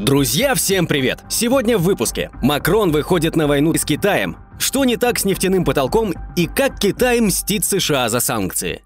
Друзья, всем привет! Сегодня в выпуске. Макрон выходит на войну с Китаем. Что не так с нефтяным потолком и как Китай мстит США за санкции?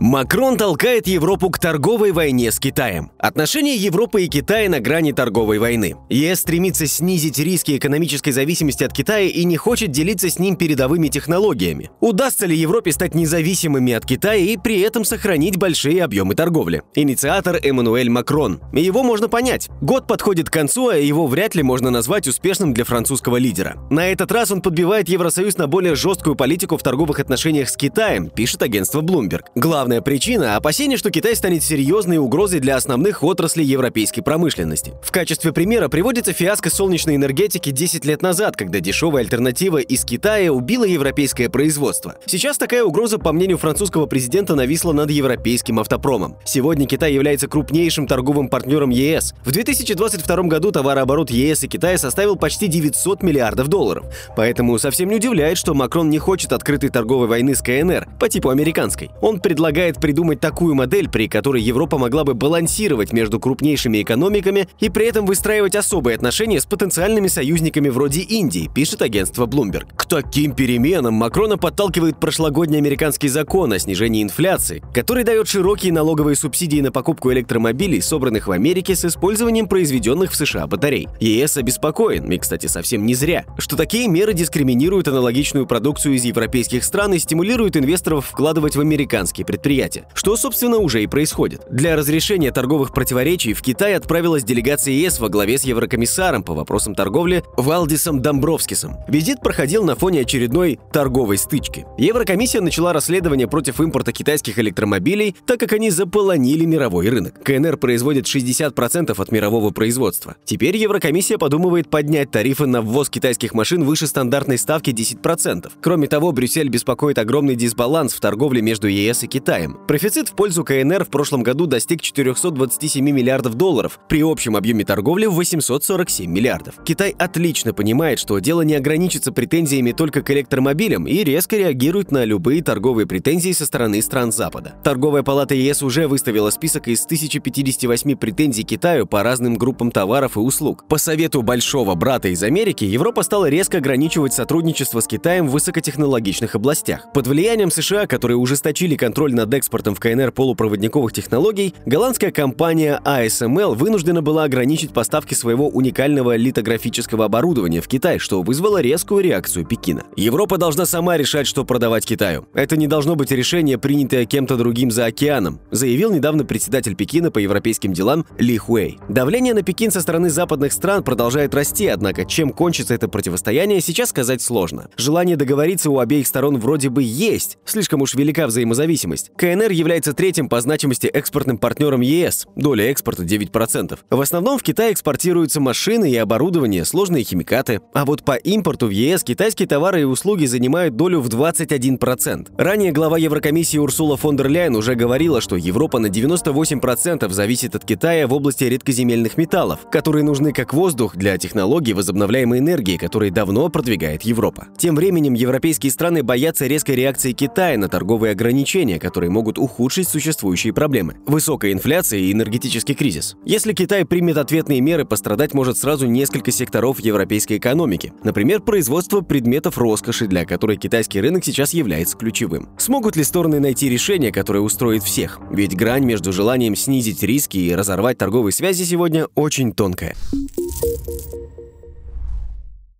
Макрон толкает Европу к торговой войне с Китаем. Отношения Европы и Китая на грани торговой войны. ЕС стремится снизить риски экономической зависимости от Китая и не хочет делиться с ним передовыми технологиями. Удастся ли Европе стать независимыми от Китая и при этом сохранить большие объемы торговли? Инициатор Эммануэль Макрон. Его можно понять. Год подходит к концу, а его вряд ли можно назвать успешным для французского лидера. На этот раз он подбивает Евросоюз на более жесткую политику в торговых отношениях с Китаем, пишет агентство Bloomberg. Главное Главная причина – опасение, что Китай станет серьезной угрозой для основных отраслей европейской промышленности. В качестве примера приводится фиаско солнечной энергетики 10 лет назад, когда дешевая альтернатива из Китая убила европейское производство. Сейчас такая угроза, по мнению французского президента, нависла над европейским автопромом. Сегодня Китай является крупнейшим торговым партнером ЕС. В 2022 году товарооборот ЕС и Китая составил почти 900 миллиардов долларов. Поэтому совсем не удивляет, что Макрон не хочет открытой торговой войны с КНР по типу американской. Он предлагает предлагает придумать такую модель, при которой Европа могла бы балансировать между крупнейшими экономиками и при этом выстраивать особые отношения с потенциальными союзниками вроде Индии, пишет агентство Bloomberg. К таким переменам Макрона подталкивает прошлогодний американский закон о снижении инфляции, который дает широкие налоговые субсидии на покупку электромобилей, собранных в Америке с использованием произведенных в США батарей. ЕС обеспокоен, и, кстати, совсем не зря, что такие меры дискриминируют аналогичную продукцию из европейских стран и стимулируют инвесторов вкладывать в американские предприятия предприятия, что, собственно, уже и происходит. Для разрешения торговых противоречий в Китай отправилась делегация ЕС во главе с еврокомиссаром по вопросам торговли Валдисом Домбровскисом. Визит проходил на фоне очередной торговой стычки. Еврокомиссия начала расследование против импорта китайских электромобилей, так как они заполонили мировой рынок. КНР производит 60% от мирового производства. Теперь Еврокомиссия подумывает поднять тарифы на ввоз китайских машин выше стандартной ставки 10%. Кроме того, Брюссель беспокоит огромный дисбаланс в торговле между ЕС и Китаем. Китаем. Профицит в пользу КНР в прошлом году достиг 427 миллиардов долларов при общем объеме торговли в 847 миллиардов. Китай отлично понимает, что дело не ограничится претензиями только к электромобилям и резко реагирует на любые торговые претензии со стороны стран Запада. Торговая палата ЕС уже выставила список из 1058 претензий Китаю по разным группам товаров и услуг. По совету большого брата из Америки, Европа стала резко ограничивать сотрудничество с Китаем в высокотехнологичных областях. Под влиянием США, которые ужесточили контроль над экспортом в КНР полупроводниковых технологий, голландская компания ASML вынуждена была ограничить поставки своего уникального литографического оборудования в Китай, что вызвало резкую реакцию Пекина. Европа должна сама решать, что продавать Китаю. Это не должно быть решение, принятое кем-то другим за океаном, заявил недавно председатель Пекина по европейским делам Ли Хуэй. Давление на Пекин со стороны западных стран продолжает расти, однако чем кончится это противостояние, сейчас сказать сложно. Желание договориться у обеих сторон вроде бы есть, слишком уж велика взаимозависимость. КНР является третьим по значимости экспортным партнером ЕС, доля экспорта 9%. В основном в Китай экспортируются машины и оборудование, сложные химикаты. А вот по импорту в ЕС китайские товары и услуги занимают долю в 21%. Ранее глава Еврокомиссии Урсула фон дер Ляйен уже говорила, что Европа на 98% зависит от Китая в области редкоземельных металлов, которые нужны как воздух для технологий возобновляемой энергии, которые давно продвигает Европа. Тем временем европейские страны боятся резкой реакции Китая на торговые ограничения, которые которые могут ухудшить существующие проблемы. Высокая инфляция и энергетический кризис. Если Китай примет ответные меры, пострадать может сразу несколько секторов европейской экономики. Например, производство предметов роскоши, для которой китайский рынок сейчас является ключевым. Смогут ли стороны найти решение, которое устроит всех? Ведь грань между желанием снизить риски и разорвать торговые связи сегодня очень тонкая.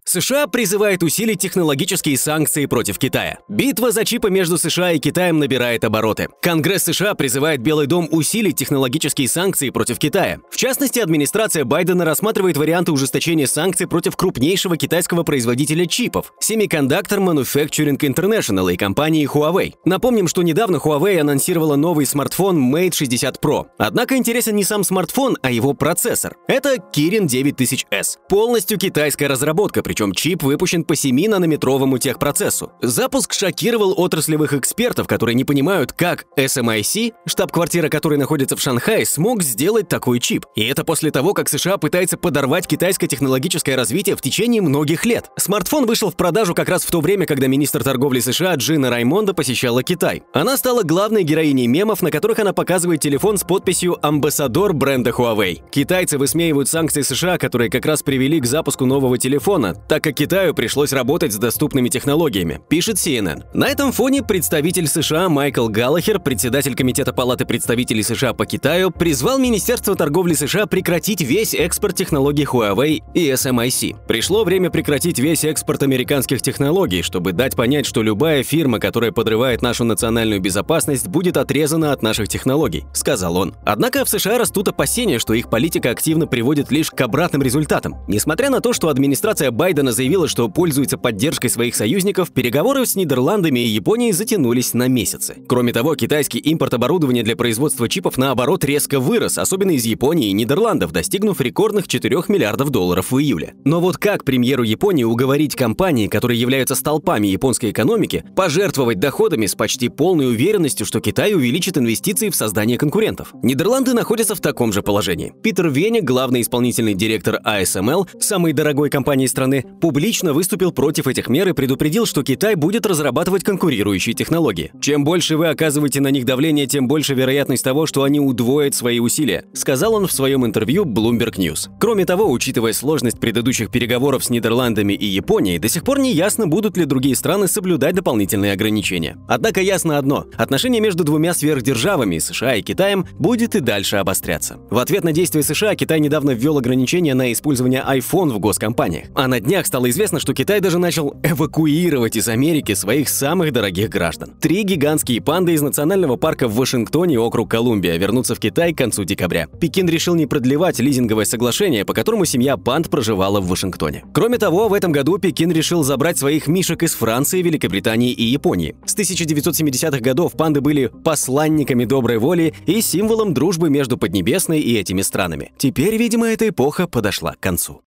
США призывает усилить технологические санкции против Китая. Битва за чипы между США и Китаем набирает обороты. Конгресс США призывает Белый дом усилить технологические санкции против Китая. В частности, администрация Байдена рассматривает варианты ужесточения санкций против крупнейшего китайского производителя чипов – Semiconductor Manufacturing International и компании Huawei. Напомним, что недавно Huawei анонсировала новый смартфон Mate 60 Pro. Однако интересен не сам смартфон, а его процессор. Это Kirin 9000S. Полностью китайская разработка, причем причем чип выпущен по 7-нанометровому техпроцессу. Запуск шокировал отраслевых экспертов, которые не понимают, как SMIC, штаб-квартира которой находится в Шанхае, смог сделать такой чип. И это после того, как США пытается подорвать китайское технологическое развитие в течение многих лет. Смартфон вышел в продажу как раз в то время, когда министр торговли США Джина Раймонда посещала Китай. Она стала главной героиней мемов, на которых она показывает телефон с подписью «Амбассадор бренда Huawei». Китайцы высмеивают санкции США, которые как раз привели к запуску нового телефона, так как Китаю пришлось работать с доступными технологиями, пишет CNN. На этом фоне представитель США Майкл Галлахер, председатель Комитета Палаты представителей США по Китаю, призвал Министерство торговли США прекратить весь экспорт технологий Huawei и SMIC. Пришло время прекратить весь экспорт американских технологий, чтобы дать понять, что любая фирма, которая подрывает нашу национальную безопасность, будет отрезана от наших технологий, сказал он. Однако в США растут опасения, что их политика активно приводит лишь к обратным результатам. Несмотря на то, что администрация Байдена заявила, что пользуется поддержкой своих союзников, переговоры с Нидерландами и Японией затянулись на месяцы. Кроме того, китайский импорт оборудования для производства чипов наоборот резко вырос, особенно из Японии и Нидерландов, достигнув рекордных 4 миллиардов долларов в июле. Но вот как премьеру Японии уговорить компании, которые являются столпами японской экономики, пожертвовать доходами с почти полной уверенностью, что Китай увеличит инвестиции в создание конкурентов? Нидерланды находятся в таком же положении. Питер Вене, главный исполнительный директор ASML, самой дорогой компании страны, публично выступил против этих мер и предупредил, что Китай будет разрабатывать конкурирующие технологии. Чем больше вы оказываете на них давление, тем больше вероятность того, что они удвоят свои усилия, сказал он в своем интервью Bloomberg News. Кроме того, учитывая сложность предыдущих переговоров с Нидерландами и Японией, до сих пор не ясно, будут ли другие страны соблюдать дополнительные ограничения. Однако ясно одно – отношения между двумя сверхдержавами, США и Китаем, будет и дальше обостряться. В ответ на действия США Китай недавно ввел ограничения на использование iPhone в госкомпаниях. А на днях стало известно, что Китай даже начал эвакуировать из Америки своих самых дорогих граждан. Три гигантские панды из национального парка в Вашингтоне, округ Колумбия, вернутся в Китай к концу декабря. Пекин решил не продлевать лизинговое соглашение, по которому семья панд проживала в Вашингтоне. Кроме того, в этом году Пекин решил забрать своих мишек из Франции, Великобритании и Японии. С 1970-х годов панды были посланниками доброй воли и символом дружбы между Поднебесной и этими странами. Теперь, видимо, эта эпоха подошла к концу.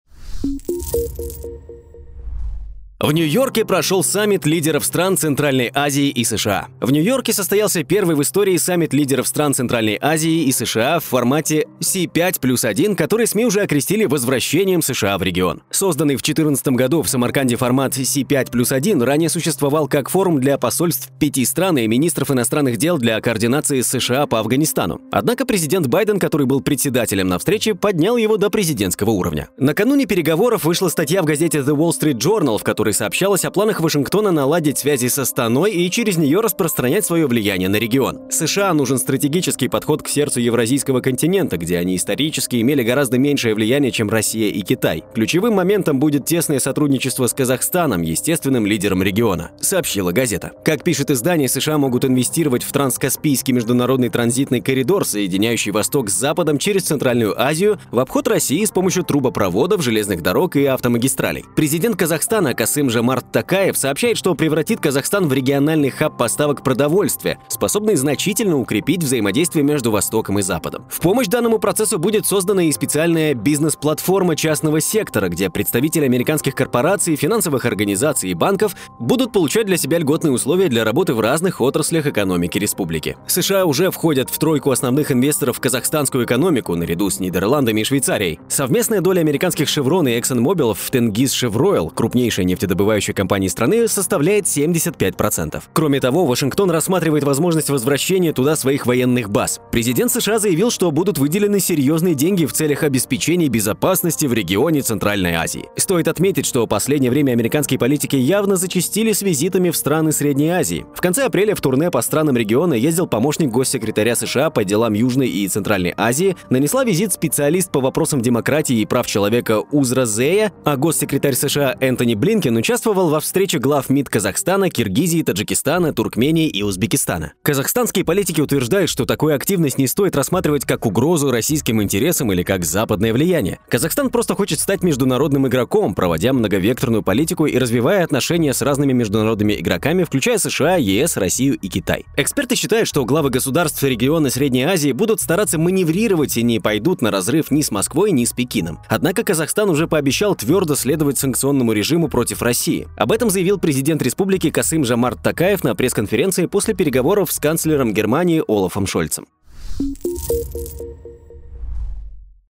В Нью-Йорке прошел саммит лидеров стран Центральной Азии и США. В Нью-Йорке состоялся первый в истории саммит лидеров стран Центральной Азии и США в формате C5 плюс 1, который СМИ уже окрестили возвращением США в регион. Созданный в 2014 году в Самарканде формат C5 плюс 1 ранее существовал как форум для посольств пяти стран и министров иностранных дел для координации США по Афганистану. Однако президент Байден, который был председателем на встрече, поднял его до президентского уровня. Накануне переговоров вышла статья в газете The Wall Street Journal, в которой которой сообщалось о планах Вашингтона наладить связи со Станой и через нее распространять свое влияние на регион. США нужен стратегический подход к сердцу евразийского континента, где они исторически имели гораздо меньшее влияние, чем Россия и Китай. Ключевым моментом будет тесное сотрудничество с Казахстаном, естественным лидером региона, сообщила газета. Как пишет издание, США могут инвестировать в транскаспийский международный транзитный коридор, соединяющий Восток с Западом через Центральную Азию в обход России с помощью трубопроводов, железных дорог и автомагистралей. Президент Казахстана Касым Касым Жамарт Такаев сообщает, что превратит Казахстан в региональный хаб поставок продовольствия, способный значительно укрепить взаимодействие между Востоком и Западом. В помощь данному процессу будет создана и специальная бизнес-платформа частного сектора, где представители американских корпораций, финансовых организаций и банков будут получать для себя льготные условия для работы в разных отраслях экономики республики. США уже входят в тройку основных инвесторов в казахстанскую экономику наряду с Нидерландами и Швейцарией. Совместная доля американских Chevron и ExxonMobil в Тенгиз Chevroil, крупнейшая нефтедобывающая нефтедобывающей компании страны составляет 75%. Кроме того, Вашингтон рассматривает возможность возвращения туда своих военных баз. Президент США заявил, что будут выделены серьезные деньги в целях обеспечения безопасности в регионе Центральной Азии. Стоит отметить, что в последнее время американские политики явно зачастили с визитами в страны Средней Азии. В конце апреля в турне по странам региона ездил помощник госсекретаря США по делам Южной и Центральной Азии, нанесла визит специалист по вопросам демократии и прав человека Узра Зея, а госсекретарь США Энтони Блинкен участвовал во встрече глав МИД Казахстана, Киргизии, Таджикистана, Туркмении и Узбекистана. Казахстанские политики утверждают, что такую активность не стоит рассматривать как угрозу российским интересам или как западное влияние. Казахстан просто хочет стать международным игроком, проводя многовекторную политику и развивая отношения с разными международными игроками, включая США, ЕС, Россию и Китай. Эксперты считают, что главы государств региона Средней Азии будут стараться маневрировать и не пойдут на разрыв ни с Москвой, ни с Пекином. Однако Казахстан уже пообещал твердо следовать санкционному режиму против России. Об этом заявил президент республики Касым Жамарт Такаев на пресс-конференции после переговоров с канцлером Германии Олафом Шольцем.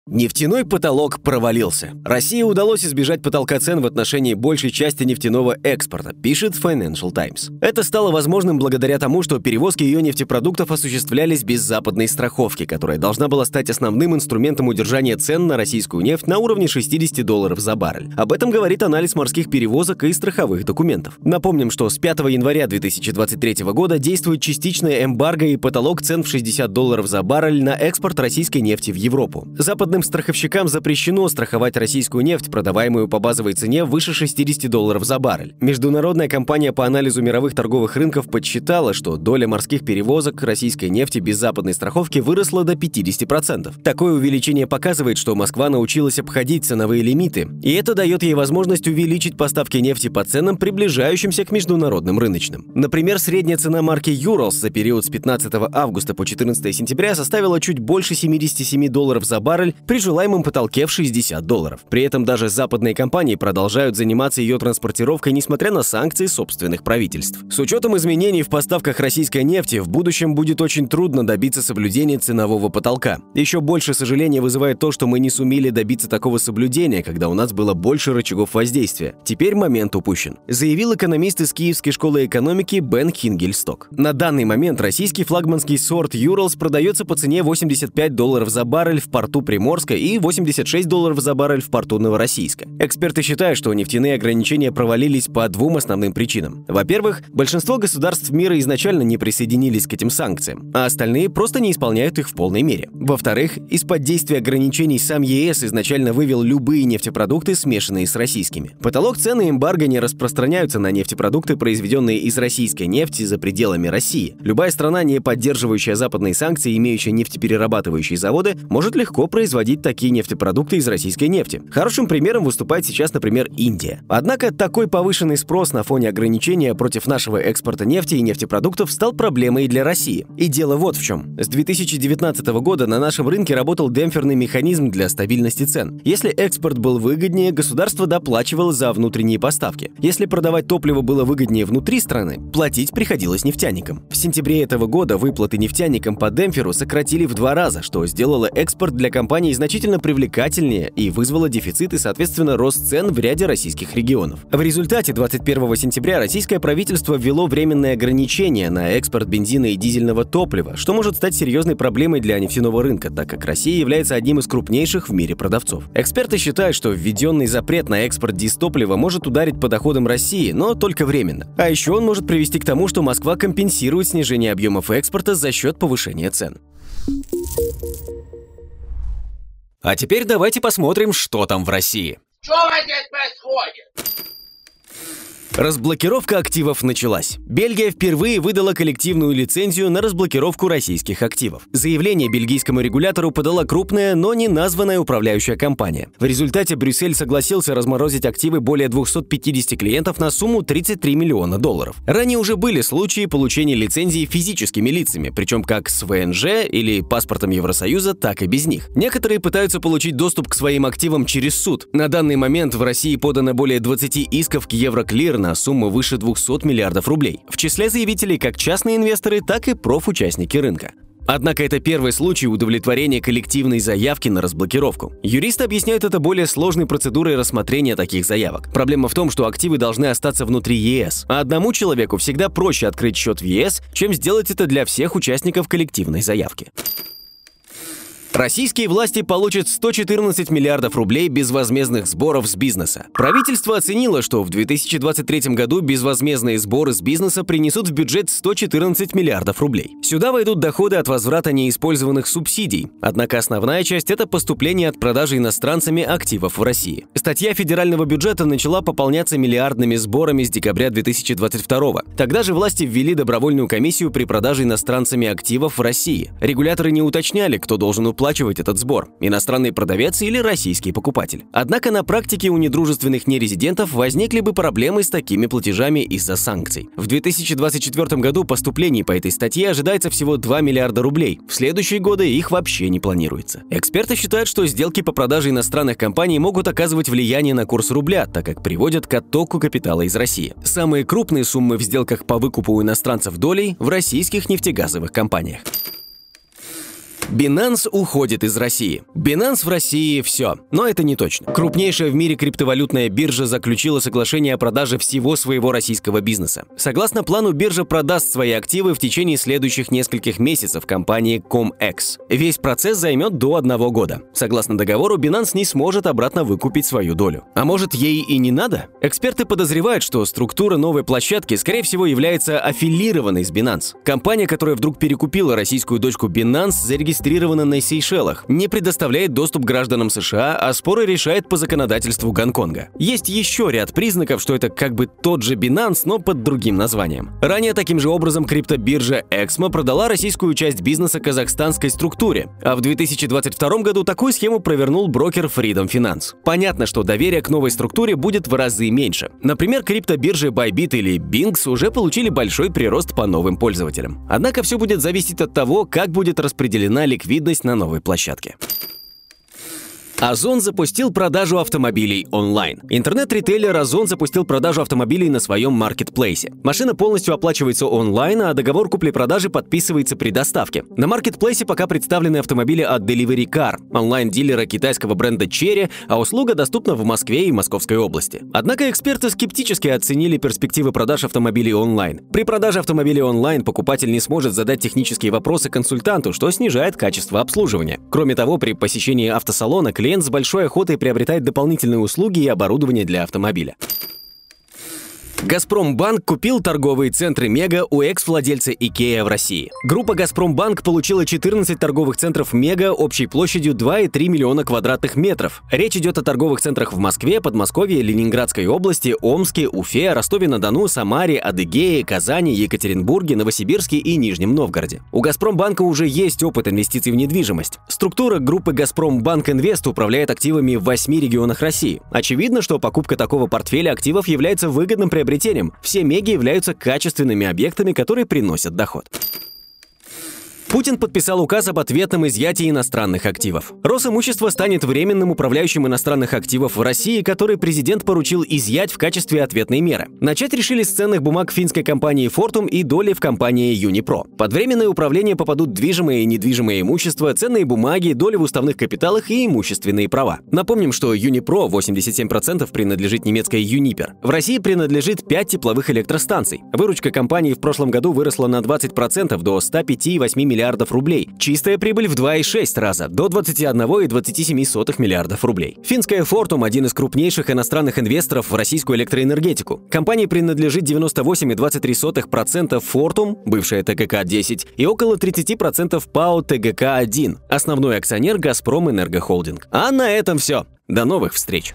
Нефтяной потолок провалился. России удалось избежать потолка цен в отношении большей части нефтяного экспорта, пишет Financial Times. Это стало возможным благодаря тому, что перевозки ее нефтепродуктов осуществлялись без западной страховки, которая должна была стать основным инструментом удержания цен на российскую нефть на уровне 60 долларов за баррель. Об этом говорит анализ морских перевозок и страховых документов. Напомним, что с 5 января 2023 года действует частичная эмбарго и потолок цен в 60 долларов за баррель на экспорт российской нефти в Европу. Западный Западным страховщикам запрещено страховать российскую нефть, продаваемую по базовой цене выше 60 долларов за баррель. Международная компания по анализу мировых торговых рынков подсчитала, что доля морских перевозок российской нефти без западной страховки выросла до 50%. Такое увеличение показывает, что Москва научилась обходить ценовые лимиты, и это дает ей возможность увеличить поставки нефти по ценам, приближающимся к международным рыночным. Например, средняя цена марки Urals за период с 15 августа по 14 сентября составила чуть больше 77 долларов за баррель при желаемом потолке в 60 долларов. При этом даже западные компании продолжают заниматься ее транспортировкой, несмотря на санкции собственных правительств. С учетом изменений в поставках российской нефти, в будущем будет очень трудно добиться соблюдения ценового потолка. Еще больше сожаления вызывает то, что мы не сумели добиться такого соблюдения, когда у нас было больше рычагов воздействия. Теперь момент упущен. Заявил экономист из Киевской школы экономики Бен Хингельсток. На данный момент российский флагманский сорт Юралс продается по цене 85 долларов за баррель в порту Приморска Приморска и 86 долларов за баррель в порту Новороссийска. Эксперты считают, что нефтяные ограничения провалились по двум основным причинам. Во-первых, большинство государств мира изначально не присоединились к этим санкциям, а остальные просто не исполняют их в полной мере. Во-вторых, из-под действия ограничений сам ЕС изначально вывел любые нефтепродукты, смешанные с российскими. Потолок цены эмбарго не распространяются на нефтепродукты, произведенные из российской нефти за пределами России. Любая страна, не поддерживающая западные санкции, имеющая нефтеперерабатывающие заводы, может легко производить производить такие нефтепродукты из российской нефти. Хорошим примером выступает сейчас, например, Индия. Однако такой повышенный спрос на фоне ограничения против нашего экспорта нефти и нефтепродуктов стал проблемой и для России. И дело вот в чем. С 2019 года на нашем рынке работал демпферный механизм для стабильности цен. Если экспорт был выгоднее, государство доплачивало за внутренние поставки. Если продавать топливо было выгоднее внутри страны, платить приходилось нефтяникам. В сентябре этого года выплаты нефтяникам по демпферу сократили в два раза, что сделало экспорт для компаний значительно привлекательнее и вызвало дефицит и, соответственно, рост цен в ряде российских регионов. В результате 21 сентября российское правительство ввело временные ограничения на экспорт бензина и дизельного топлива, что может стать серьезной проблемой для нефтяного рынка, так как Россия является одним из крупнейших в мире продавцов. Эксперты считают, что введенный запрет на экспорт дистоплива может ударить по доходам России, но только временно. А еще он может привести к тому, что Москва компенсирует снижение объемов экспорта за счет повышения цен. А теперь давайте посмотрим, что там в России. Что здесь происходит? Разблокировка активов началась. Бельгия впервые выдала коллективную лицензию на разблокировку российских активов. Заявление бельгийскому регулятору подала крупная, но не названная управляющая компания. В результате Брюссель согласился разморозить активы более 250 клиентов на сумму 33 миллиона долларов. Ранее уже были случаи получения лицензии физическими лицами, причем как с ВНЖ или паспортом Евросоюза, так и без них. Некоторые пытаются получить доступ к своим активам через суд. На данный момент в России подано более 20 исков к Евроклир на сумму выше 200 миллиардов рублей. В числе заявителей как частные инвесторы, так и профучастники рынка. Однако это первый случай удовлетворения коллективной заявки на разблокировку. Юристы объясняют это более сложной процедурой рассмотрения таких заявок. Проблема в том, что активы должны остаться внутри ЕС, а одному человеку всегда проще открыть счет в ЕС, чем сделать это для всех участников коллективной заявки. Российские власти получат 114 миллиардов рублей безвозмездных сборов с бизнеса. Правительство оценило, что в 2023 году безвозмездные сборы с бизнеса принесут в бюджет 114 миллиардов рублей. Сюда войдут доходы от возврата неиспользованных субсидий. Однако основная часть – это поступление от продажи иностранцами активов в России. Статья федерального бюджета начала пополняться миллиардными сборами с декабря 2022 Тогда же власти ввели добровольную комиссию при продаже иностранцами активов в России. Регуляторы не уточняли, кто должен уплатить оплачивать этот сбор – иностранный продавец или российский покупатель. Однако на практике у недружественных нерезидентов возникли бы проблемы с такими платежами из-за санкций. В 2024 году поступлений по этой статье ожидается всего 2 миллиарда рублей. В следующие годы их вообще не планируется. Эксперты считают, что сделки по продаже иностранных компаний могут оказывать влияние на курс рубля, так как приводят к оттоку капитала из России. Самые крупные суммы в сделках по выкупу у иностранцев долей в российских нефтегазовых компаниях. Binance уходит из России. Binance в России – все. Но это не точно. Крупнейшая в мире криптовалютная биржа заключила соглашение о продаже всего своего российского бизнеса. Согласно плану, биржа продаст свои активы в течение следующих нескольких месяцев компании ComEx. Весь процесс займет до одного года. Согласно договору, Binance не сможет обратно выкупить свою долю. А может, ей и не надо? Эксперты подозревают, что структура новой площадки, скорее всего, является аффилированной с Binance. Компания, которая вдруг перекупила российскую дочку Binance, зарегистрирована зарегистрирована на Сейшелах, не предоставляет доступ гражданам США, а споры решает по законодательству Гонконга. Есть еще ряд признаков, что это как бы тот же Binance, но под другим названием. Ранее таким же образом криптобиржа Exmo продала российскую часть бизнеса казахстанской структуре, а в 2022 году такую схему провернул брокер Freedom Finance. Понятно, что доверие к новой структуре будет в разы меньше. Например, криптобиржи Bybit или Binx уже получили большой прирост по новым пользователям. Однако все будет зависеть от того, как будет распределена ликвидность на новой площадке. Озон запустил продажу автомобилей онлайн. Интернет-ритейлер Озон запустил продажу автомобилей на своем маркетплейсе. Машина полностью оплачивается онлайн, а договор купли-продажи подписывается при доставке. На маркетплейсе пока представлены автомобили от Delivery Car, онлайн-дилера китайского бренда Cherry, а услуга доступна в Москве и Московской области. Однако эксперты скептически оценили перспективы продаж автомобилей онлайн. При продаже автомобилей онлайн покупатель не сможет задать технические вопросы консультанту, что снижает качество обслуживания. Кроме того, при посещении автосалона клиент клиент с большой охотой приобретает дополнительные услуги и оборудование для автомобиля. Газпромбанк купил торговые центры «Мега» у экс-владельца Икея в России. Группа «Газпромбанк» получила 14 торговых центров «Мега» общей площадью 2,3 миллиона квадратных метров. Речь идет о торговых центрах в Москве, Подмосковье, Ленинградской области, Омске, Уфе, Ростове-на-Дону, Самаре, Адыгее, Казани, Екатеринбурге, Новосибирске и Нижнем Новгороде. У «Газпромбанка» уже есть опыт инвестиций в недвижимость. Структура группы «Газпромбанк Инвест» управляет активами в восьми регионах России. Очевидно, что покупка такого портфеля активов является выгодным приобретением приобретением. Все меги являются качественными объектами, которые приносят доход. Путин подписал указ об ответном изъятии иностранных активов. Росимущество станет временным управляющим иностранных активов в России, который президент поручил изъять в качестве ответной меры. Начать решили с ценных бумаг финской компании Fortum и доли в компании Unipro. Под временное управление попадут движимое и недвижимое имущество, ценные бумаги, доли в уставных капиталах и имущественные права. Напомним, что Unipro 87% принадлежит немецкой Uniper. В России принадлежит 5 тепловых электростанций. Выручка компании в прошлом году выросла на 20% до 105,8 миллиардов миллиардов рублей. Чистая прибыль в 2,6 раза, до 21,27 миллиардов рублей. Финская Fortum – один из крупнейших иностранных инвесторов в российскую электроэнергетику. Компании принадлежит 98,23% Fortum, бывшая ТГК-10, и около 30% ПАО ТГК-1, основной акционер «Газпром Энергохолдинг». А на этом все. До новых встреч!